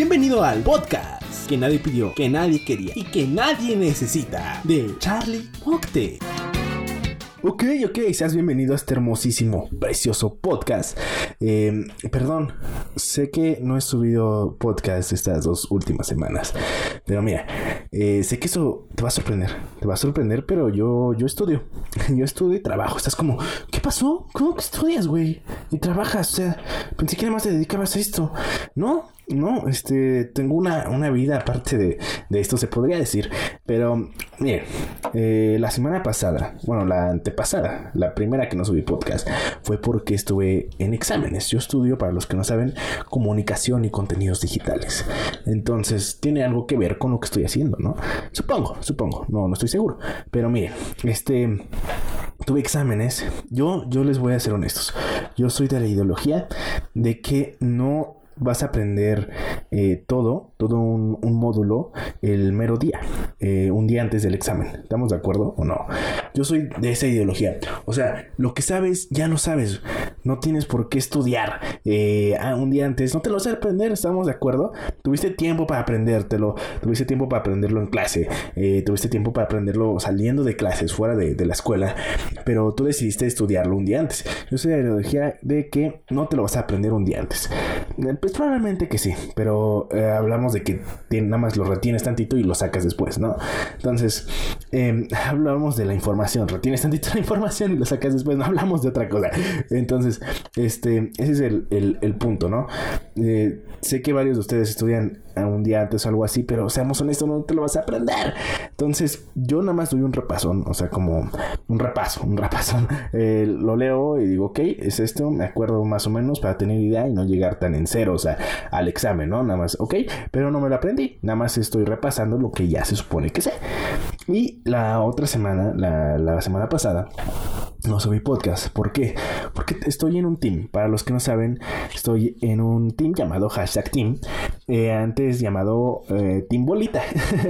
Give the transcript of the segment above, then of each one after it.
Bienvenido al podcast que nadie pidió, que nadie quería y que nadie necesita de Charlie Mocte. Ok, ok, seas bienvenido a este hermosísimo, precioso podcast. Eh, perdón, sé que no he subido podcast estas dos últimas semanas, pero mira, eh, sé que eso te va a sorprender, te va a sorprender, pero yo, yo estudio, yo estudio y trabajo. Estás como, ¿qué pasó? ¿Cómo que estudias, güey? Y trabajas, o sea, pensé que además te dedicabas a esto. No, no, este, tengo una, vida aparte de, esto, se podría decir. Pero, miren, eh, la semana pasada, bueno, la antepasada, la primera que no subí podcast, fue porque estuve en exámenes. Yo estudio, para los que no saben, comunicación y contenidos digitales. Entonces, tiene algo que ver con lo que estoy haciendo, ¿no? Supongo, supongo, no, no estoy seguro. Pero miren, este tuve exámenes. Yo, yo les voy a ser honestos. Yo soy de la ideología de que no vas a aprender eh, todo, todo un, módulo el mero día, eh, un día antes del examen. ¿Estamos de acuerdo o no? Yo soy de esa ideología. O sea, lo que sabes, ya lo sabes. No tienes por qué estudiar eh, un día antes. No te lo vas a aprender, ¿estamos de acuerdo? Tuviste tiempo para aprendértelo, tuviste tiempo para aprenderlo en clase, tuviste tiempo para aprenderlo saliendo de clases, fuera de, de la escuela, pero tú decidiste estudiarlo un día antes. Yo soy de la ideología de que no te lo vas a aprender un día antes. Pues probablemente que sí, pero eh, hablamos de que nada más lo retienes tantito y lo sacas después, ¿no? Entonces, em, hablamos de la información, retienes tantito la información y lo sacas después, no hablamos de otra cosa. Entonces, este, ese es el, punto, ¿no? Eh, sé que varios de ustedes estudian un día antes o algo así, pero seamos honestos, no te lo vas a aprender. Entonces, yo nada más doy un repasón, o sea, como un repaso, un repasón. Eh, lo leo y digo, ok, es esto, me acuerdo más o menos para tener idea y no llegar tan en cero, o sea, al examen, ¿no? Nada más, ok, pero no me lo aprendí, nada más estoy repasando lo que ya se supone que sé. Y la otra semana, la, la semana pasada, no subí podcast. ¿Por qué? Porque estoy en un team. Para los que no saben, estoy en un team llamado hashtag team. Eh, antes llamado eh, Team Bolita.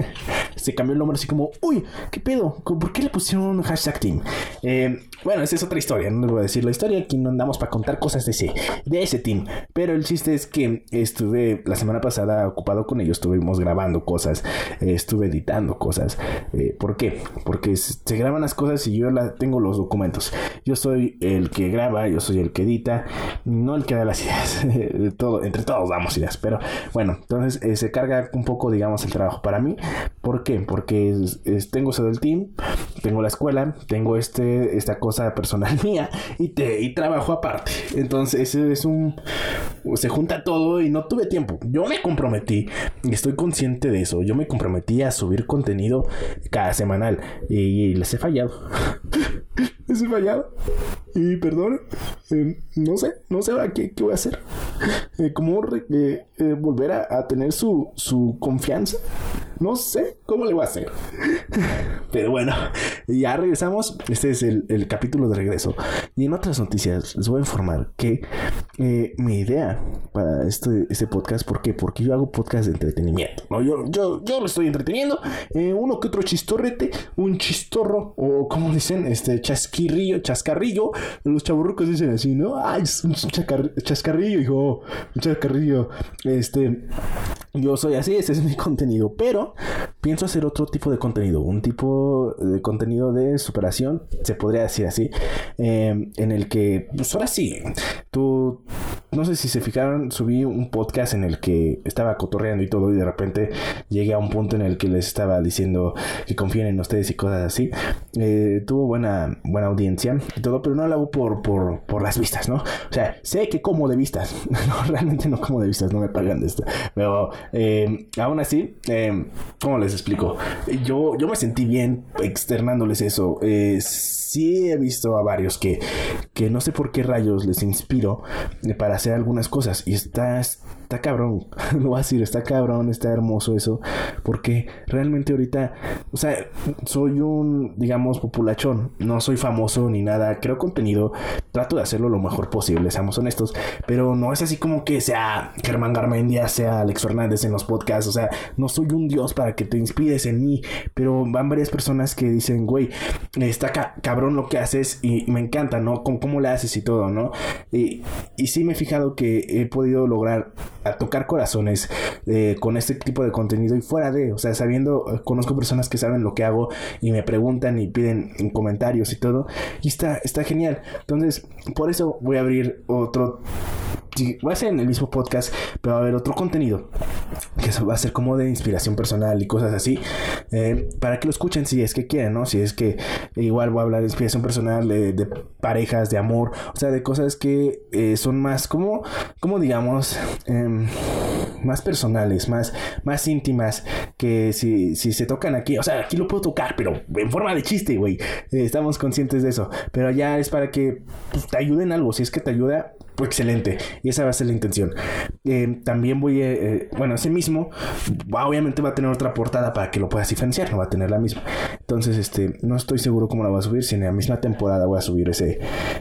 Se cambió el nombre así como, uy, ¿qué pedo? ¿Por qué le pusieron hashtag team? Eh, bueno, esa es otra historia. No les voy a decir la historia. Aquí no andamos para contar cosas de ese, de ese team. Pero el chiste es que estuve la semana pasada ocupado con ellos. Estuvimos grabando cosas. estuve editando cosas. ¿Por qué? Porque se graban las cosas y yo la, tengo los documentos. Yo soy el que graba, yo soy el que edita, no el que da las ideas. Todo, entre todos damos ideas, pero bueno, entonces eh, se carga un poco, digamos, el trabajo para mí. ¿Por qué? Porque tengo eso del team, tengo la escuela, tengo este, esta cosa personal mía y, te, y trabajo aparte. Entonces es un... Se junta todo y no tuve tiempo. Yo me comprometí y estoy consciente de eso. Yo me comprometí a subir contenido cada semanal y les he fallado. he fallado. Y perdón, eh, no sé, no sé qué, qué voy a hacer. Eh, ¿Cómo eh, volver a, tener su, su confianza? No sé cómo le voy a hacer. Pero bueno, ya regresamos. Este es el, capítulo de regreso. Y en otras noticias les voy a informar que mi idea para este, este podcast, ¿por qué? Porque yo hago podcast de entretenimiento. ¿no? Yo, yo, yo lo estoy entreteniendo. uno que otro chistorrete, un chistorro, o como dicen, este chasquirrillo, chascarrillo los chaburrucos dicen así, ¿no? Ay, es un chascarrillo, hijo. Un chascarrillo. Este. Yo soy así, ese es mi contenido. Pero pienso hacer otro tipo de contenido. Un tipo de contenido de superación, se podría decir así. Eh, en el que, pues ahora sí, tú no sé si se fijaron, subí un podcast en el que estaba cotorreando y todo y de repente llegué a un punto en el que les estaba diciendo que confíen en ustedes y cosas así. Eh, tuvo buena, buena audiencia y todo, pero no lo hago por, por, por las vistas, ¿no? O sea, sé que como de vistas, no, realmente no como de vistas, no me pagan de esto, pero eh, aún así, eh, ¿cómo les explico? Yo, yo me sentí bien externándoles eso. Eh, sí he visto a varios que, que no sé por qué rayos les para hacer algunas cosas. Y está, está cabrón, lo voy a decir, está cabrón, está hermoso eso, porque realmente ahorita, o sea, soy un, digamos, populachón, no soy famoso ni nada, creo contenido, trato de hacerlo lo mejor posible, seamos honestos, pero no es así como que sea Germán Garmendia, sea Alex Fernández en los podcasts, o sea, no soy un dios para que te inspires en mí, pero van varias personas que dicen, güey, está cabrón lo que haces y, me encanta, ¿no? Con cómo le haces y todo, ¿no? Y, y sí me he fijado que he podido lograr a tocar corazones eh, con este tipo de contenido y fuera de, o sea, sabiendo, eh, conozco personas que saben lo que hago y me preguntan y piden en comentarios y todo, y está, está genial. Entonces, por eso voy a abrir otro va a ser en el mismo podcast, pero va a haber otro contenido que va a ser como de inspiración personal y cosas así, eh, para que lo escuchen si es que quieren, ¿no? Si es que igual voy a hablar de inspiración personal, de, parejas, de amor, o sea, de cosas que eh, son más como, como digamos, em, más personales, más, más íntimas, que si, si se tocan aquí, o sea, aquí lo puedo tocar, pero en forma de chiste, güey, eh, estamos conscientes de eso, pero ya es para que pues, te ayuden algo, si es que te ayuda, excelente. Y esa va a ser la intención. Eh, también voy a, eh, bueno, ese mismo, obviamente va a tener otra portada para que lo puedas diferenciar, no va a tener la misma. Entonces, este, no estoy seguro cómo la voy a subir, si en la misma temporada voy a subir ese,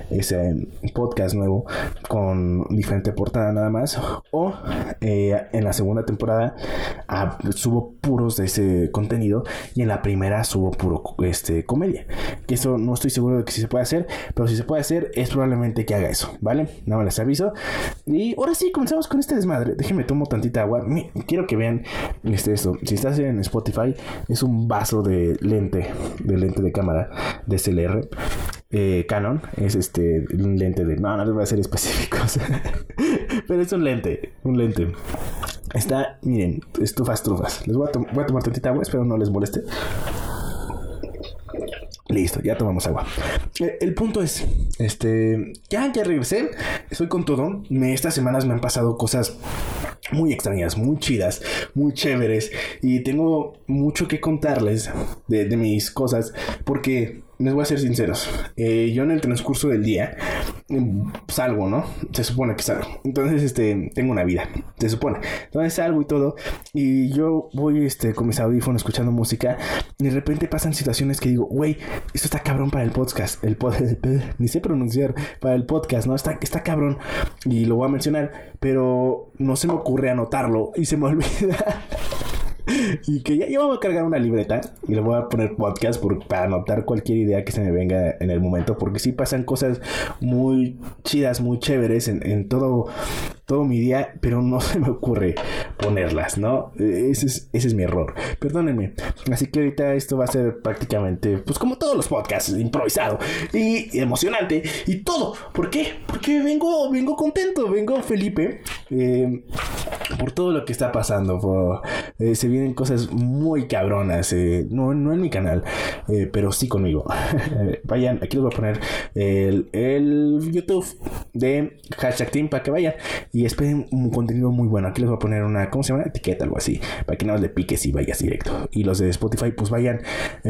ese podcast nuevo con diferente portada nada más. O eh, en la segunda temporada ah, subo puros de ese contenido y en la primera subo puro este, comedia. Que eso no estoy seguro de que si se puede hacer, pero si se puede hacer es probablemente que haga eso, ¿vale? Nada les aviso. Y ahora sí, comenzamos con este desmadre. Déjenme tomo tantita agua. Quiero que vean este, esto. Si estás en Spotify, es un vaso de lente, de lente de cámara de CLR. Eh, Canon es este un lente de no no les voy a ser específicos pero es un lente un lente está miren estufas trufas les voy a, voy a tomar tantita agua espero no les moleste Listo, ya tomamos agua. Eh, el punto es, este, ya, ya regresé, estoy con todo. Me, estas semanas me han pasado cosas muy extrañas, muy chidas, muy chéveres y tengo mucho que contarles de, mis cosas porque les voy a ser sinceros. Eh, yo en el transcurso del día salgo, ¿no? Se supone que salgo. Entonces, este, tengo una vida. Se supone. Entonces salgo y todo. Y yo voy, este, con mis audífonos escuchando música. Y de repente pasan situaciones que digo, güey, esto está cabrón para el podcast. El podcast, ni sé pronunciar. Para el podcast, ¿no? Está, está cabrón. Y lo voy a mencionar. Pero no se me ocurre anotarlo. Y se me olvida. Y que ya, yo voy a cargar una libreta y le voy a poner podcast para anotar cualquier idea que se me venga en el momento, porque sí pasan cosas muy chidas, muy chéveres en, todo, todo mi día, pero no se me ocurre ponerlas, ¿no? Ese es, ese es mi error. Perdónenme. Así que ahorita esto va a ser prácticamente, pues como todos los podcasts, improvisado y emocionante y todo. ¿Por qué? Porque vengo, vengo contento, vengo Felipe eh, por todo lo que está pasando. Eh, se vienen cosas muy cabronas. Eh, no, no en mi canal, eh, pero sí conmigo. vayan, aquí les voy a poner el, el, YouTube de Hashtag Team para que vayan y esperen un contenido muy bueno. Aquí les voy a poner una, ¿cómo se llama? Etiqueta, algo así, para que no le piques y vayas directo. Y los de Spotify, pues vayan,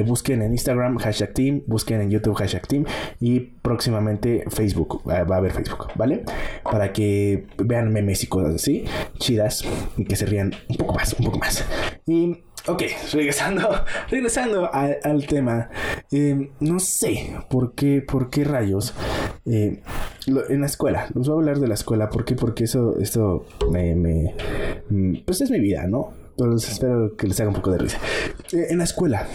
busquen en Instagram Hashtag Team, busquen en YouTube Hashtag Team y próximamente Facebook. va a haber Facebook, ¿vale? Para que vean memes y cosas así, chidas, y que se rían un poco más, un poco más. Y, ok, regresando, regresando al tema. Eh, no sé por qué, por qué rayos. Eh, en la escuela, les voy a hablar de la escuela. ¿Por qué? Porque eso, esto me, pues es mi vida, ¿no? Entonces espero que les haga un poco de risa. Eh, en la escuela,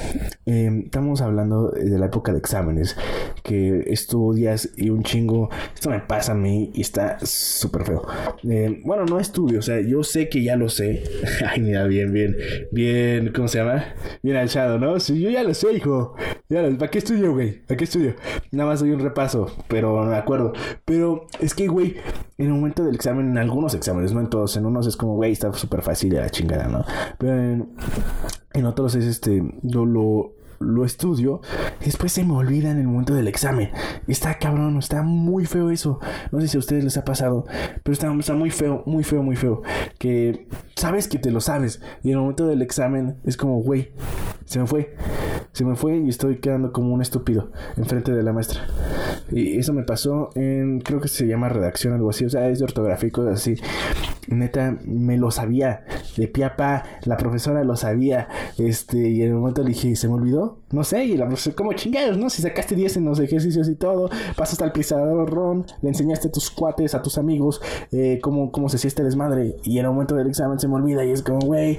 estamos hablando de la época de exámenes, que estudias y un chingo, esto me pasa a mí y está súper feo. Eh, bueno, no estudio, o sea, yo sé que ya lo sé. Ay, mira, bien, bien, bien, ¿cómo se llama? Bien alzado, ¿no? Sí, yo ya lo sé, hijo. ¿Para qué estudio, güey? ¿Para qué estudio? Nada más doy un repaso, pero no me acuerdo. Pero es que, güey, en el momento del examen, en algunos exámenes, no en todos, en unos es como, güey, está súper fácil la chingada, ¿no? Pero en, otros es este, lo, lo, estudio y después se me olvida en el momento del examen. Está cabrón, está muy feo eso. No sé si a ustedes les ha pasado, pero está, está muy feo, muy feo, muy feo. Que sabes que te lo sabes y en el momento del examen es como, güey, se me fue. Se me fue y estoy quedando como un estúpido enfrente de la maestra. Y eso me pasó en, creo que se llama redacción, algo así, o sea, es de ortográfico, así. Neta, me lo sabía, de piapa, la profesora lo sabía, este, y en el momento le dije, ¿se me olvidó? no sé, y la profesora, como chingados, ¿no? Si sacaste 10 en los ejercicios y todo, pasas al ron, le enseñaste tus cuates, a tus amigos, eh, cómo, cómo se hacía este desmadre, y en el momento del examen se me olvida y es como, güey,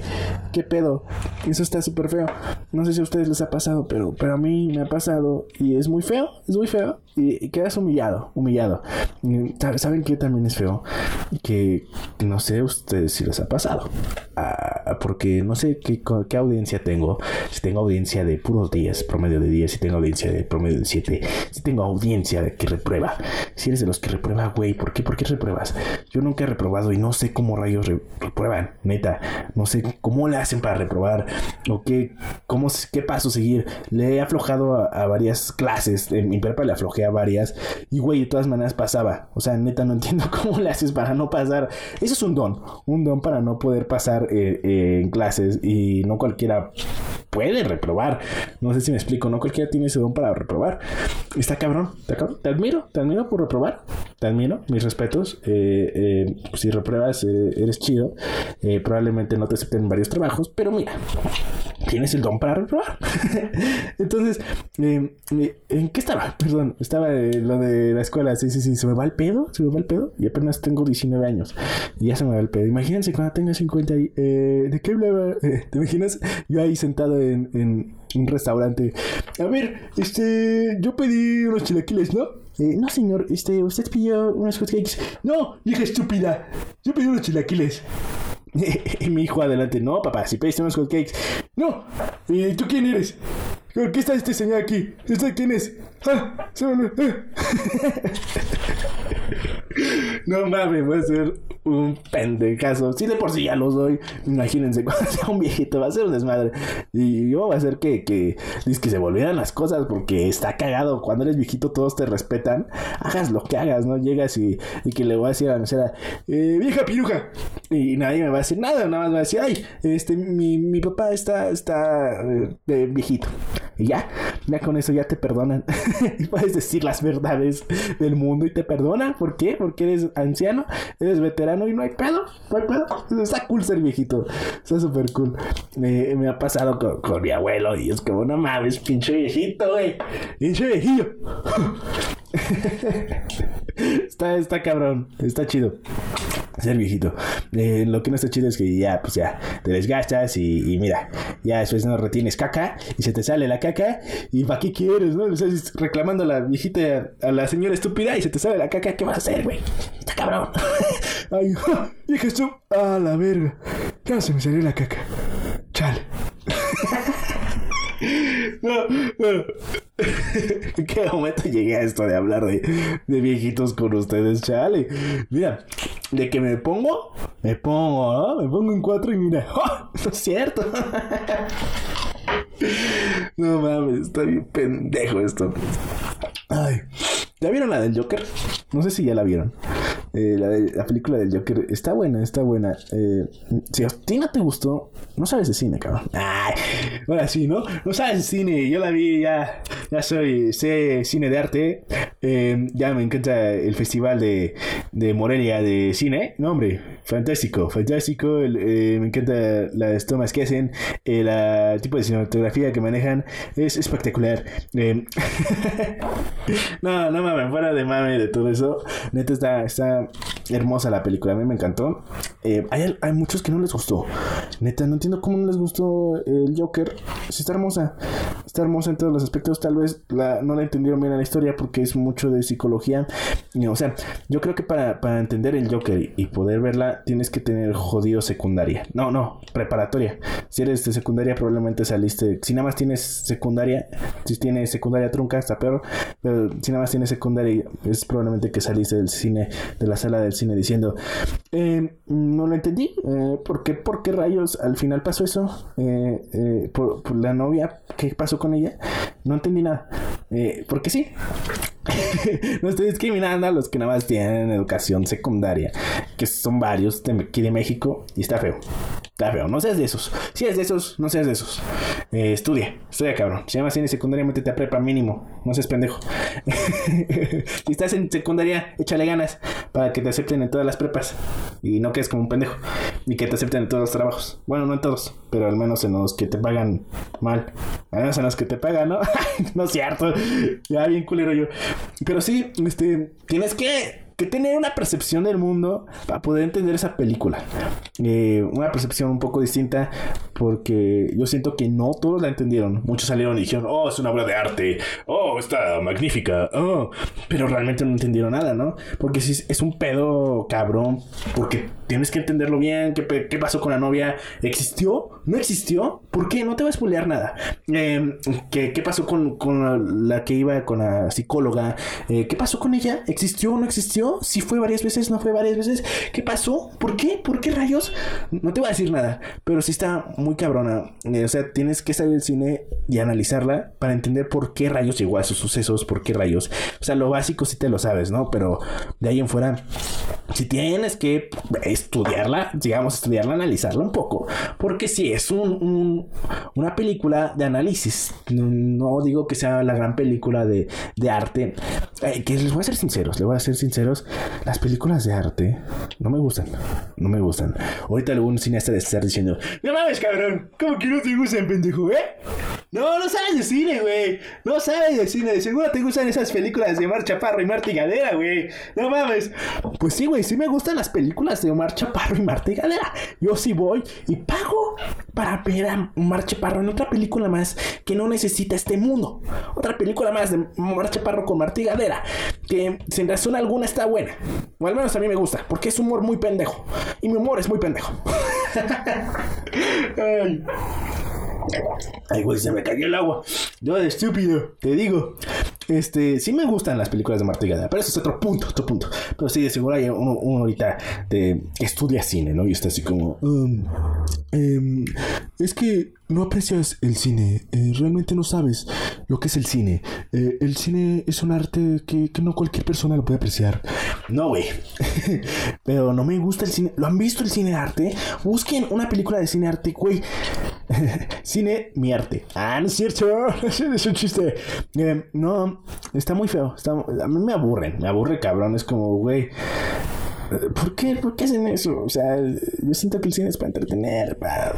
¿qué pedo? Eso está súper feo. No sé si a ustedes les ha pasado, pero, pero a mí me ha pasado y es muy feo, es muy feo y, quedas humillado, humillado. ¿Saben qué también es feo? Que no sé ustedes si les ha pasado. Ah, porque no sé qué, audiencia tengo. Si tengo audiencia de puros 10, promedio de 10, si tengo audiencia de promedio de 7, si tengo audiencia de que reprueba. Si eres de los que reprueba, güey, ¿por qué? ¿Por qué repruebas? Yo nunca he reprobado y no sé cómo rayos reprueban, neta. No sé cómo le hacen para reprobar o qué, cómo, qué paso seguir. Le he aflojado a, a varias clases. En mi prepa le aflojé varias. Y güey, de todas maneras pasaba. O sea, neta, no entiendo cómo le haces para no pasar. Eso es un don. Un don para no poder pasar eh, eh, en clases. Y no cualquiera puede reprobar. No sé si me explico. No cualquiera tiene ese don para reprobar. Está cabrón. Está cabrón. Te admiro. Te admiro por reprobar. Te admiro. Mis respetos. Eh, si repruebas, eres chido. probablemente no te acepten varios trabajos. Pero mira tienes el don para reprobar. Entonces, ¿en qué estaba? Perdón, estaba lo de la escuela. Sí, sí, sí, se me va el pedo, se me va el pedo. Y apenas tengo 19 años. Y se me va el pedo. Imagínense cuando tenga 50 y, eh, ¿De qué hablaba? Eh, ¿Te imaginas? Yo ahí sentado en, en un restaurante. A ver, este, yo pedí unos chilaquiles, ¿no? Eh, no, señor, este, usted pidió unos hotcakes. No, hija estúpida, yo pedí unos chilaquiles. y mi hijo adelante, no, papá, si pediste unos hotcakes. No, ¿y tú quién eres? ¿Por qué está este señor aquí? ¿Este quién es? Ah, se me... no mames, voy a ser un pendejazo. Si de por sí ya lo soy, imagínense cuando sea un viejito, va a ser un desmadre. Y yo voy a hacer que, que, que se volvieran las cosas porque está cagado. Cuando eres viejito, todos te respetan. Hagas lo que hagas, ¿no? Llegas y, y que le voy a decir a la mesera, eh, vieja piruja. Y nadie me va a decir nada, nada más va a decir, ay, este, mi, mi papá está, está eh, viejito. Y ya, ya con eso ya te perdonan. y puedes decir las verdades del mundo y te perdonan. ¿Por qué? Porque eres anciano, eres veterano y no hay pedo. No hay pedo. Está cool ser viejito. Está súper cool. me ha pasado con, mi abuelo y es como, no mames, pinche viejito, güey. Pinche viejillo. está, está cabrón. Está chido ser viejito. Eh, lo que no está chido es que ya, pues ya, te desgastas y, y, mira, ya después no retienes caca y se te sale la caca y ¿para qué quieres, no? estás reclamando a la viejita, a la señora estúpida y se te sale la caca, ¿qué vas a hacer, güey? Está cabrón. Ay, dije a la verga, ya se me salió la caca. Chale. No, no. ¿En qué momento llegué a esto de hablar de, de viejitos con ustedes, chale? Mira, de que me pongo, me pongo, ¿no? Me pongo en cuatro y mira, ¡oh! Eso es cierto. no mames, está bien pendejo esto. Ay. ¿Ya vieron la del Joker? No sé si ya la vieron. Eh, la, de, la, película del Joker está buena, está buena. Eh, si a ti no te gustó, no sabes de cine, cabrón. Ahora sí, ¿no? No sabes de cine. Yo la vi, ya, ya soy, sé cine de arte. Eh, ya me encanta el festival de, de Morelia de cine. No, hombre, fantástico, fantástico. me encanta las tomas que hacen, el tipo de cinematografía que manejan. Es espectacular. no, no mames, fuera de mame de todo eso. Neta está, está hermosa la película, a mí me encantó. Eh, hay, hay, muchos que no les gustó. Neta, no entiendo cómo no les gustó el Joker. Sí, está hermosa. Está hermosa en todos los aspectos. Tal vez la, no la entendieron bien en la historia porque es mucho de psicología. O sea, yo creo que para, para entender el Joker y poder verla, tienes que tener jodido secundaria. No, no, preparatoria. Si eres de secundaria, probablemente saliste. Si nada más tienes secundaria, si tienes secundaria trunca, está peor. Pero si nada más tienes secundaria, es probablemente que saliste del cine, de la sala del cine diciendo, eh, no lo entendí, eh, ¿por, qué, ¿por qué rayos al final pasó eso? Eh, eh, por, por, la novia, ¿qué pasó con ella? No entendí nada. porque sí. no estoy discriminando a los que nada más tienen educación secundaria, que son varios aquí de México, y está feo. Está feo, no seas de esos. Si eres de esos, no seas de esos. Eh, estudia, estudia, cabrón. Si llamas en secundaria, métete a prepa mínimo. No seas pendejo. si estás en secundaria, échale ganas para que te acepten en todas las prepas y no quedes como un pendejo. Y que te acepten en todos los trabajos. Bueno, no en todos, pero al menos en los que te pagan mal. Además en las que te pagan, ¿no? no es cierto. Ya bien culero yo. Pero sí, este, tienes que que tener una percepción del mundo para poder entender esa película. Eh, una percepción un poco distinta porque yo siento que no todos la entendieron. Muchos salieron y dijeron, oh, es una obra de arte, oh, está magnífica, oh, pero realmente no entendieron nada, ¿no? Porque si es un pedo cabrón, porque tienes que entenderlo bien, qué, qué pasó con la novia, ¿existió? ¿No existió? ¿Por qué? No te va a spoilear nada. Eh, ¿qué, ¿qué, pasó con, con, la que iba con la psicóloga? Eh, ¿Qué pasó con ella? ¿Existió o no existió? Si fue varias veces, no fue varias veces. ¿Qué pasó? ¿Por qué? ¿Por qué rayos? No te voy a decir nada, pero sí está muy cabrona. Eh, o sea, tienes que salir del cine y analizarla para entender por qué rayos llegó a esos sucesos, por qué rayos. O sea, lo básico sí te lo sabes, ¿no? Pero de ahí en fuera, si tienes que estudiarla, digamos, estudiarla, analizarla un poco. Porque sí, es un, una película de análisis. No, digo que sea la gran película de, de arte. Eh, que les voy a ser sinceros, les voy a ser sinceros las películas de arte no me gustan. No me gustan. Ahorita algún cineasta de estar diciendo, no mames, cabrón, ¿cómo que no te gustan, pendejo, eh? No, no sabes de cine, güey. No sabes de cine. Seguro te gustan esas películas de Omar Chaparro y Marta Gadera, güey. No mames. Pues sí, güey, sí me gustan las películas de Omar Chaparro y Marta Gadera. Yo sí voy y pago para ver a Omar Chaparro en otra película más que no necesita este mundo. Otra película más de Omar Chaparro con Marta Gadera que sin razón alguna está buena. O al menos a mí me gusta, porque es humor muy pendejo. Y mi humor es muy pendejo. Ay. Ay, güey, se me cayó el agua. Yo de estúpido, te digo. Este, sí me gustan las películas de Marta pero eso es otro punto, otro punto. Pero sí, de seguro hay uno, ahorita de, que estudia cine, ¿no? Y está así como, um, em, es que no aprecias el cine, eh, realmente no sabes lo que es el cine. Eh, el cine es un arte que, que, no cualquier persona lo puede apreciar. No, güey. Pero no me gusta el cine. ¿Lo han visto el cine arte? Busquen una película de cine arte, güey. cine, mi arte. Ah, no es cierto. es un chiste. Eh, no, está muy feo. Está, a mí me aburren. Me aburre, cabrón. Es como, güey. ¿Por qué? ¿Por qué hacen eso? O sea, yo siento que el cine es para entretener, para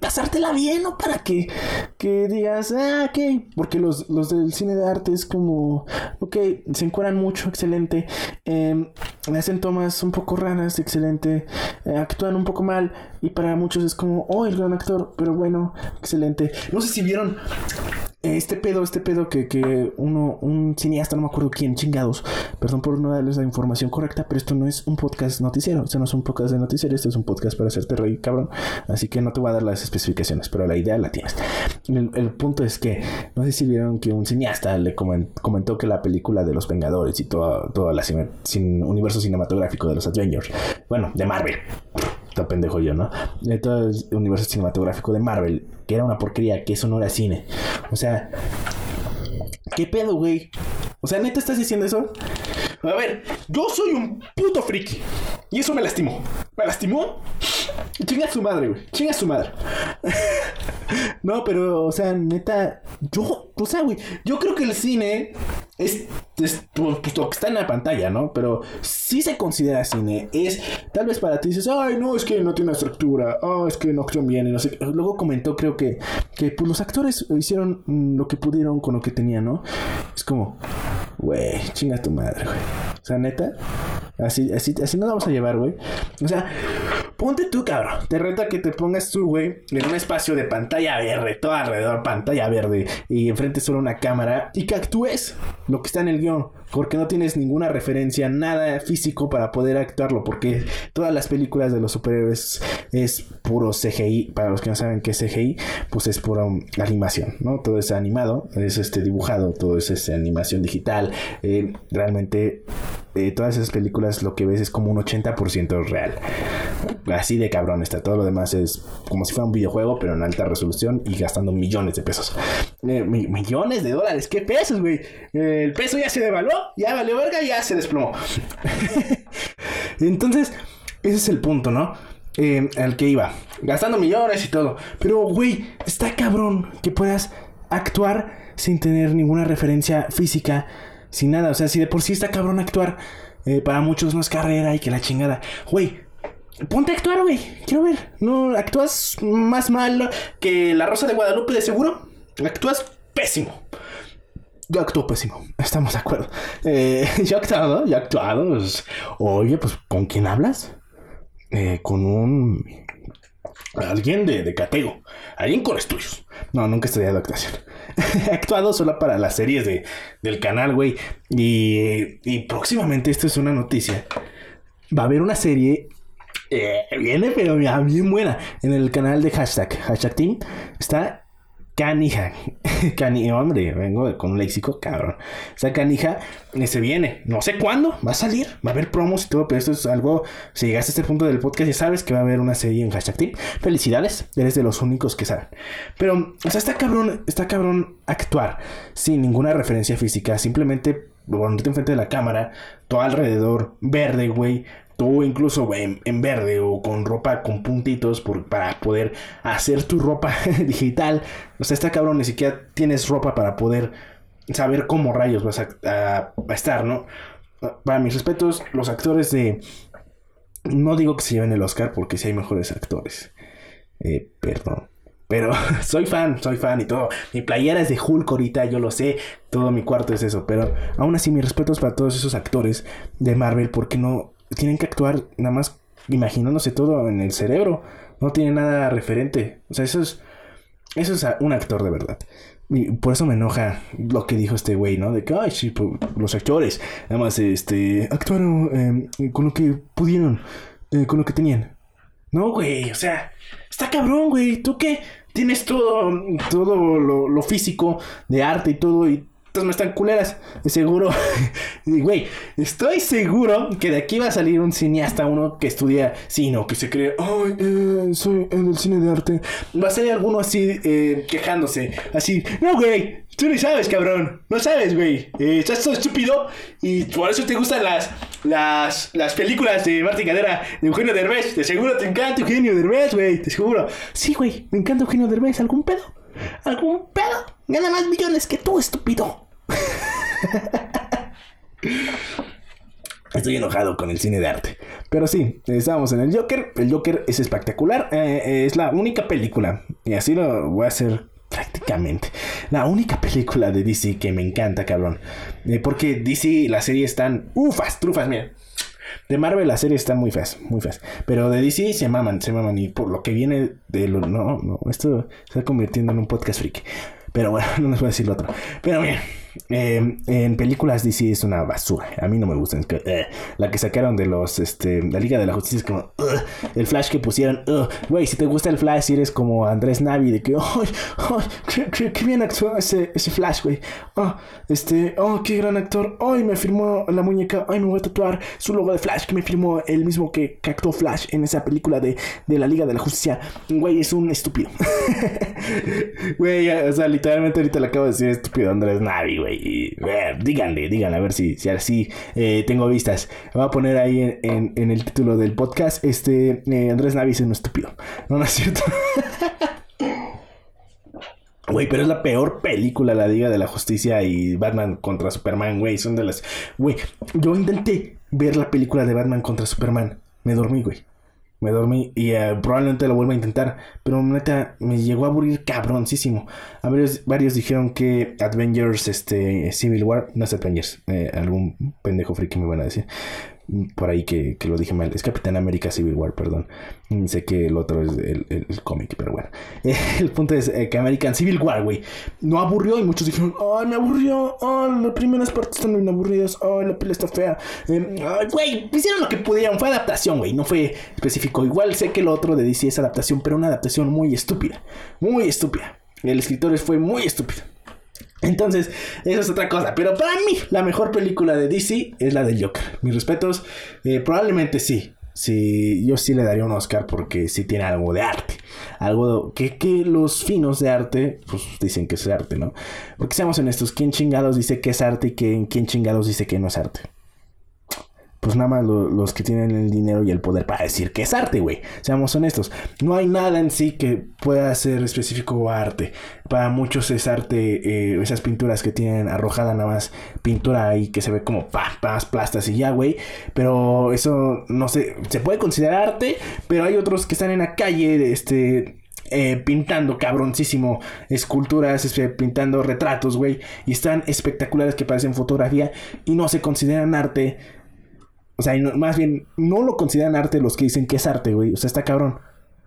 pasártela bien, ¿no? Para que, que digas, ah, ok. Porque los, los del cine de arte es como, ok, se encuadran mucho, excelente. Eh, hacen tomas un poco raras, excelente. Eh, actúan un poco mal. Y para muchos es como, oh, el gran actor, pero bueno, excelente. No sé si vieron este pedo, este pedo que, que uno, un cineasta, no me acuerdo quién, chingados, perdón por no darles la información correcta, pero esto no es un podcast noticiero, esto no es un podcast de noticiero, esto es un podcast para hacerte reír, cabrón. Así que no te voy a dar las especificaciones, pero la idea la tienes. El, punto es que, no sé si vieron que un cineasta le comentó que la película de los Vengadores y todo, la sin, universo cinematográfico de los Avengers, bueno, de Marvel, está pendejo yo, ¿no? De todo el universo cinematográfico de Marvel, que era una porquería, que eso no era cine. O sea, ¿qué pedo, güey? O sea, ¿neta estás diciendo eso? A ver, yo soy un puto friki. Y eso me lastimó. Me lastimó. Chinga su madre, güey. Chinga su madre. no, pero, o sea, neta, yo, o sea, güey, yo creo que el cine es, es pues, lo que está en la pantalla, ¿no? Pero si se considera cine. Es, tal vez para ti dices, ay, no, es que no tiene estructura, oh, es que no actúan bien, y no sé. Luego comentó, creo que, que pues, los actores hicieron lo que pudieron con lo que tenían, ¿no? Es como, güey, chinga tu madre, güey. O sea, neta, así, así, así nos vamos a llevar, güey. O sea, ponte tú, cabrón. Te reta que te pongas tú, güey, en un espacio de pantalla verde, todo alrededor pantalla verde, y enfrente solo una cámara, y que actúes lo que está en el guion, porque no tienes ninguna referencia, nada físico para poder actuarlo, porque todas las películas de los superhéroes es puro CGI, para los que no saben qué es CGI, pues es pura animación, ¿no? Todo es animado, es este dibujado, todo es este, animación digital, eh, realmente eh, todas esas películas lo que ves es como un 80% real. Así de cabrón está. Todo lo demás es como si fuera un videojuego, pero en alta resolución y gastando millones de pesos. Eh, millones de dólares. ¿Qué pesos, güey? Eh, el peso ya se devaluó, ya valió verga ya se desplomó. Entonces, ese es el punto, ¿no? al que iba. Gastando millones y todo. Pero, güey, está cabrón que puedas actuar sin tener ninguna referencia física sin nada. O sea, si de por sí está cabrón actuar, eh, para muchos no es carrera y que la chingada. Güey, ponte a actuar, güey. Quiero ver. ¿No actúas más mal que la Rosa de Guadalupe de seguro? actúas pésimo. Yo actúo pésimo, estamos de acuerdo. Eh, yo he actuado, yo he actuado. pues, oye, pues, ¿con quién hablas? Eh, con un... Alguien de, de Catego. Alguien con estudios. No, nunca he estudiado actuación. he actuado solo para las series de, del canal, güey. Y, y próximamente, esto es una noticia. Va a haber una serie eh, viene, pero ya bien buena. En el canal de hashtag, hashtag team, está Canija. Canija, hombre, vengo con un léxico, cabrón. Esa canija eh, se viene. No sé cuándo, va a salir, va a haber promos y todo, pero esto es algo. Si llegaste a este punto del podcast, ya sabes que va a haber una serie en hashtag team. Felicidades, eres de los únicos que saben. Pero, o sea, está cabrón, está cabrón actuar sin ninguna referencia física, simplemente ponerte enfrente de la cámara, todo alrededor verde, güey, tú incluso en, verde o con ropa con puntitos por, para poder hacer tu ropa digital. O sea, está cabrón, ni siquiera tienes ropa para poder saber cómo rayos vas a estar, ¿no? Para mis respetos, los actores de... No digo que se lleven el Oscar porque si hay mejores actores. Eh, perdón. Pero soy fan, soy fan y todo. Mi playera es de Hulk ahorita, yo lo sé. Todo mi cuarto es eso. Pero aún así, mis respetos para todos esos actores de Marvel porque no tienen que actuar nada más imaginándose todo en el cerebro. No tiene nada referente. O sea, eso es, eso es un actor de verdad. Y por eso me enoja lo que dijo este güey, ¿no? De que, ay, sí, pues, los actores, nada más, este, actuaron eh, con lo que pudieron, eh, con lo que tenían. No, güey, o sea, está cabrón, güey. ¿Tú qué? Tienes todo, todo lo, lo físico de arte y todo, entonces me están culeras. De seguro, güey, estoy seguro que de aquí va a salir un cineasta, uno que estudia cine, o que se cree, ay, eh, soy en el cine de arte. Va a salir alguno así, eh, quejándose, así, no, güey, tú ni sabes, cabrón, no sabes, güey, eh, estás todo estúpido y por eso te gustan las, las, las películas de Martín Cadera, de Eugenio Derbez. De seguro te encanta Eugenio Derbez, güey, te seguro. Sí, güey, me encanta Eugenio Derbez, ¿algún pedo? ¿Algún pedo? Gana más millones que tú, estúpido. Estoy enojado con el cine de arte. Pero sí, estamos en el Joker. El Joker es espectacular. Eh, es la única película. Y así lo voy a hacer prácticamente. La única película de DC que me encanta, cabrón. Eh, porque DC, la serie están ufas, trufas, mira. De Marvel la serie está muy feas, muy feas. Pero de DC se maman, se maman. Y por lo que viene de lo... No, no, esto se está convirtiendo en un podcast freak. Pero bueno, no les voy a decir lo otro. Pero bien, eh, en películas DC es una basura. A mí no me gustan. Eh, la que sacaron de los, este, la Liga de la Justicia es como, el Flash que pusieron, güey, si te gusta el Flash, eres como Andrés Navi, de que, ay, ay, qué, qué, qué, bien actuó ese, ese Flash, güey. Oh, este, oh, qué gran actor. Ay, me firmó la muñeca. Ay, me voy a tatuar su logo de Flash que me firmó el mismo que, que actuó Flash en esa película de, de la Liga de la Justicia. Güey, es un estúpido. Güey, o sea, literalmente ahorita le acabo de decir estúpido Andrés Navi, güey. Y, díganle, díganle, a ver si, si así eh, tengo vistas. Voy a poner ahí en, en, el título del podcast, este, eh, Andrés Navi es un estúpido. No, no es cierto. Güey, pero es la peor película, la Liga de la Justicia y Batman contra Superman, güey. Son de las... Güey, yo intenté ver la película de Batman contra Superman. Me dormí, güey. Me dormí y uh, probablemente lo vuelva a intentar. Pero neta, me llegó a aburrir cabroncísimo. Varios, varios dijeron que Avengers, este, Civil War, no es Avengers. Eh, algún pendejo friki me van a decir. Por ahí que, que, lo dije mal. Es Capitán América Civil War, perdón. Sé que el otro es el, el, cómic, pero bueno. el punto es eh, que American Civil War, güey. No aburrió y muchos dijeron, ay, me aburrió. Ay, las primeras partes están muy aburridas. Ay, la piel está fea. Ay, güey, hicieron lo que pudieron. Fue adaptación, güey. No fue específico. Igual sé que el otro de DC es adaptación, pero una adaptación muy estúpida. Muy estúpida. El escritor fue muy estúpido. Entonces, eso es otra cosa. Pero para mí, la mejor película de DC es la del Joker. Mis respetos, eh, probablemente sí. Sí, yo sí le daría un Oscar porque sí tiene algo de arte. Algo que, que los finos de arte, pues dicen que es arte, ¿no? Porque seamos honestos, ¿quién chingados dice que es arte y quién chingados dice que no es arte? Pues nada más lo, los que tienen el dinero y el poder para decir que es arte, güey. Seamos honestos. No hay nada en sí que pueda ser específico arte. Para muchos es arte, eh, esas pinturas que tienen arrojada nada más pintura ahí que se ve como pa, pas, plastas y ya, güey. Pero eso no sé, se puede considerar arte, pero hay otros que están en la calle, este, eh, pintando cabroncísimo esculturas, este, pintando retratos, güey. Y están espectaculares que parecen fotografía y no se consideran arte. O sea, más bien, no lo consideran arte los que dicen que es arte, güey. O sea, está cabrón.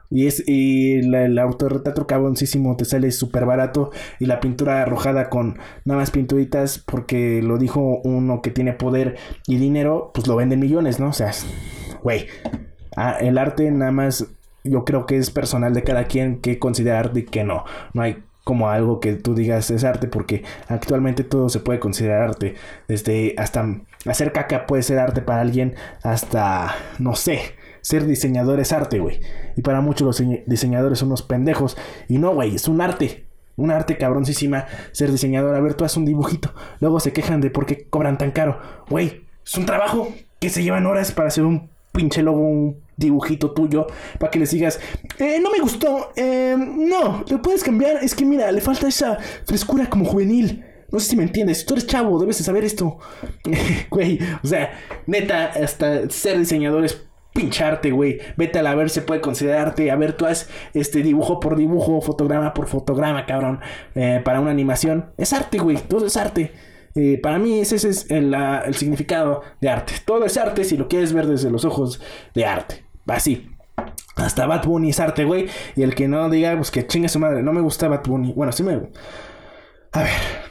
Y es y el autorretrato cabroncísimo te sale súper barato. Y la pintura arrojada con nada más pinturitas, porque lo dijo uno que tiene poder y dinero, pues lo venden millones, ¿no? O sea, güey. Ah, el arte nada más yo creo que es personal de cada quien que considerar y que no. No hay como algo que tú digas es arte porque actualmente todo se puede considerar arte. Desde hasta hacer caca puede ser arte para alguien hasta, no sé, ser diseñador es arte, güey. Y para muchos los diseñadores son unos pendejos. Y no, güey, es un arte. Un arte cabroncísima ser diseñador. A ver, tú haces un dibujito. Luego se quejan de por qué cobran tan caro. Güey, es un trabajo que se llevan horas para hacer un pinche logo, un dibujito tuyo, para que les digas, eh, no me gustó, eh, no, lo puedes cambiar, es que mira, le falta esa frescura como juvenil. No sé si me entiendes, tú eres chavo, debes de saber esto. güey, o sea, neta, hasta ser diseñador es pincharte, güey. Vete a la ver, se puede considerarte. A ver, tú haces este dibujo por dibujo, fotograma por fotograma, cabrón. Eh, para una animación. Es arte, güey. Todo es arte. Eh, para mí ese, es el, significado de arte. Todo es arte si lo quieres ver desde los ojos de arte. Así. Hasta Bad Bunny es arte, güey. Y el que no diga, pues que chingue su madre. No me gusta Bad Bunny. Bueno, sí me... A ver.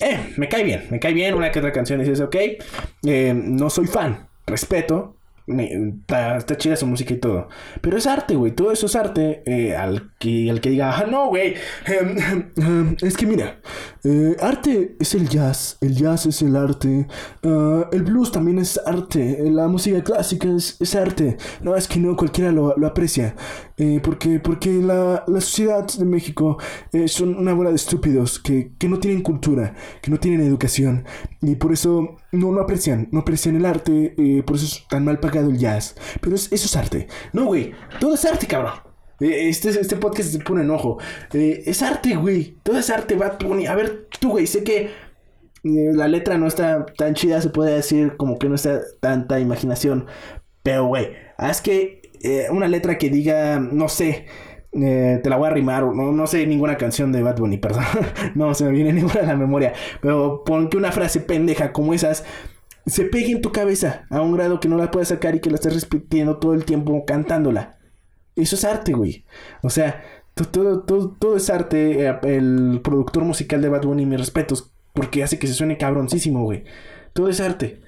Eh, me cae bien. Me cae bien una que otra canción. Dices, ok. Eh, no soy fan. Respeto está, chida su música y todo. Pero es arte, güey. Todo eso es arte. Eh, al, que, al que diga, ah, no, güey. Em, em, es que mira, eh, arte es el jazz. El jazz es el arte. Ah, el blues también es arte. La música clásica es, es arte. No, es que no cualquiera lo, lo aprecia. Eh, porque porque la, la, sociedad de México son una bola de estúpidos que, que no tienen cultura, que no tienen educación. Y por eso no lo aprecian. No aprecian el arte. por eso es tan mal pagado el jazz. Pero eso es arte. No, güey. Todo es arte, cabrón. Eh, este, este podcast se pone enojo. Eh, es arte, güey. Todo es arte, Bad Bunny. A ver, tú, güey, sé que eh, la letra no está tan chida, se puede decir como que no está tanta imaginación. Pero, güey, haz que una letra que diga, no sé, te la voy a rimar, no, no sé ninguna canción de Bad Bunny, perdón. no se me viene ninguna a la memoria. Pero pon que una frase pendeja como esas se pegue en tu cabeza a un grado que no la puedes sacar y que la estás repitiendo todo el tiempo cantándola. Eso es arte, güey. O sea, todo, todo, todo es arte. Eh, el productor musical de Bad Bunny, mis respetos, porque hace que se suene cabroncísimo, güey. Todo es arte.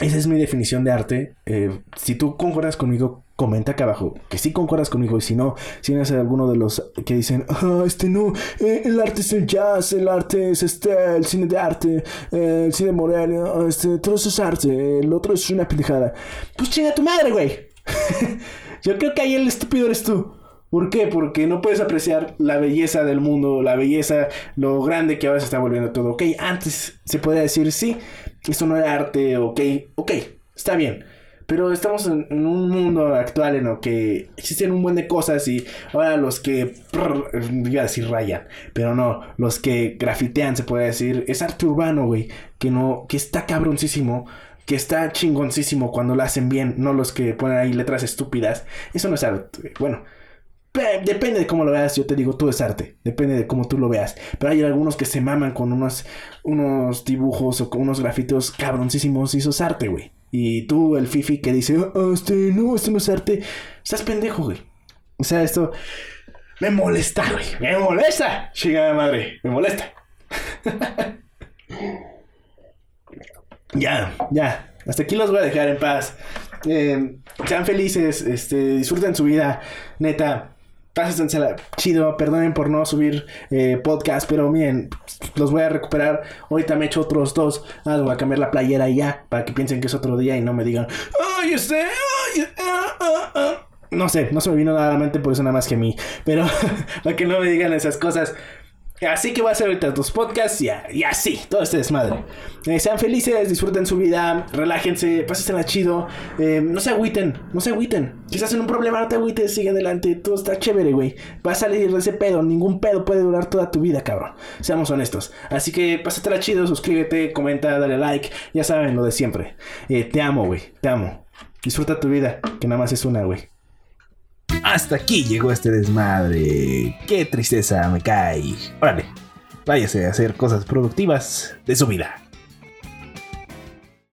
Esa es mi definición de arte. Eh, si tú concuerdas conmigo, comenta acá abajo que sí concuerdas conmigo y si no, si eres alguno de los que dicen, ah, este no, eh, el arte es el jazz, el arte es este, el cine de arte, eh, el cine moral, este, todo eso es arte, el otro es una pendejada. Pues chinga tu madre, güey. Yo creo que ahí el estúpido eres tú. ¿Por qué? Porque no puedes apreciar la belleza del mundo, la belleza, lo grande que ahora se está volviendo todo. Ok, antes se podía decir, sí, esto no era arte, ok, ok, está bien. Pero estamos en, un mundo actual en el que existen un buen de cosas y ahora los que, iba a decir rayan, pero no, los que grafitean se puede decir, es arte urbano, güey, que no, que está cabroncísimo, que está chingoncísimo cuando lo hacen bien, no los que ponen ahí letras estúpidas. Eso no es arte, bueno. Depende de cómo lo veas, yo te digo, todo es arte. Depende de cómo tú lo veas. Pero hay algunos que se maman con unos, unos dibujos o con unos grafitos cabroncísimos y eso es arte, güey. Y tú, el Fifi, que dice, oh, este, no, esto no es arte. Estás pendejo, güey. O sea, esto me molesta, güey. Me molesta. Chingada madre, me molesta. ya, ya. Hasta aquí los voy a dejar en paz. Eh, sean felices, este, disfruten su vida, neta pásensela chido, perdonen por no subir eh, podcast, pero miren, los voy a recuperar. Ahorita me echo otros dos. Ah, voy a cambiar la playera y ya, para que piensen que es otro día y no me digan, ¡Ay, este! ¡Ay! Ah, ah, ah". No sé, no se me vino nada a la mente por eso nada más que a mí. Pero para que no me digan esas cosas. Así que voy a hacer ahorita tus podcasts y, así, todo este desmadre. Eh, sean felices, disfruten su vida, relájense, pásensela chido. Eh, no se agüiten, no se agüiten. Si estás en un problema, no te agüites, sigue adelante. Todo está chévere, güey. Va a salir de ese pedo. Ningún pedo puede durar toda tu vida, cabrón. Seamos honestos. Así que pásatela chido, suscríbete, comenta, dale like. Ya saben lo de siempre. Eh, te amo, güey. Te amo. Disfruta tu vida, que nada más es una, güey. Hasta aquí llegó este desmadre. Qué tristeza me cae. Órale, váyase a hacer cosas productivas de su vida.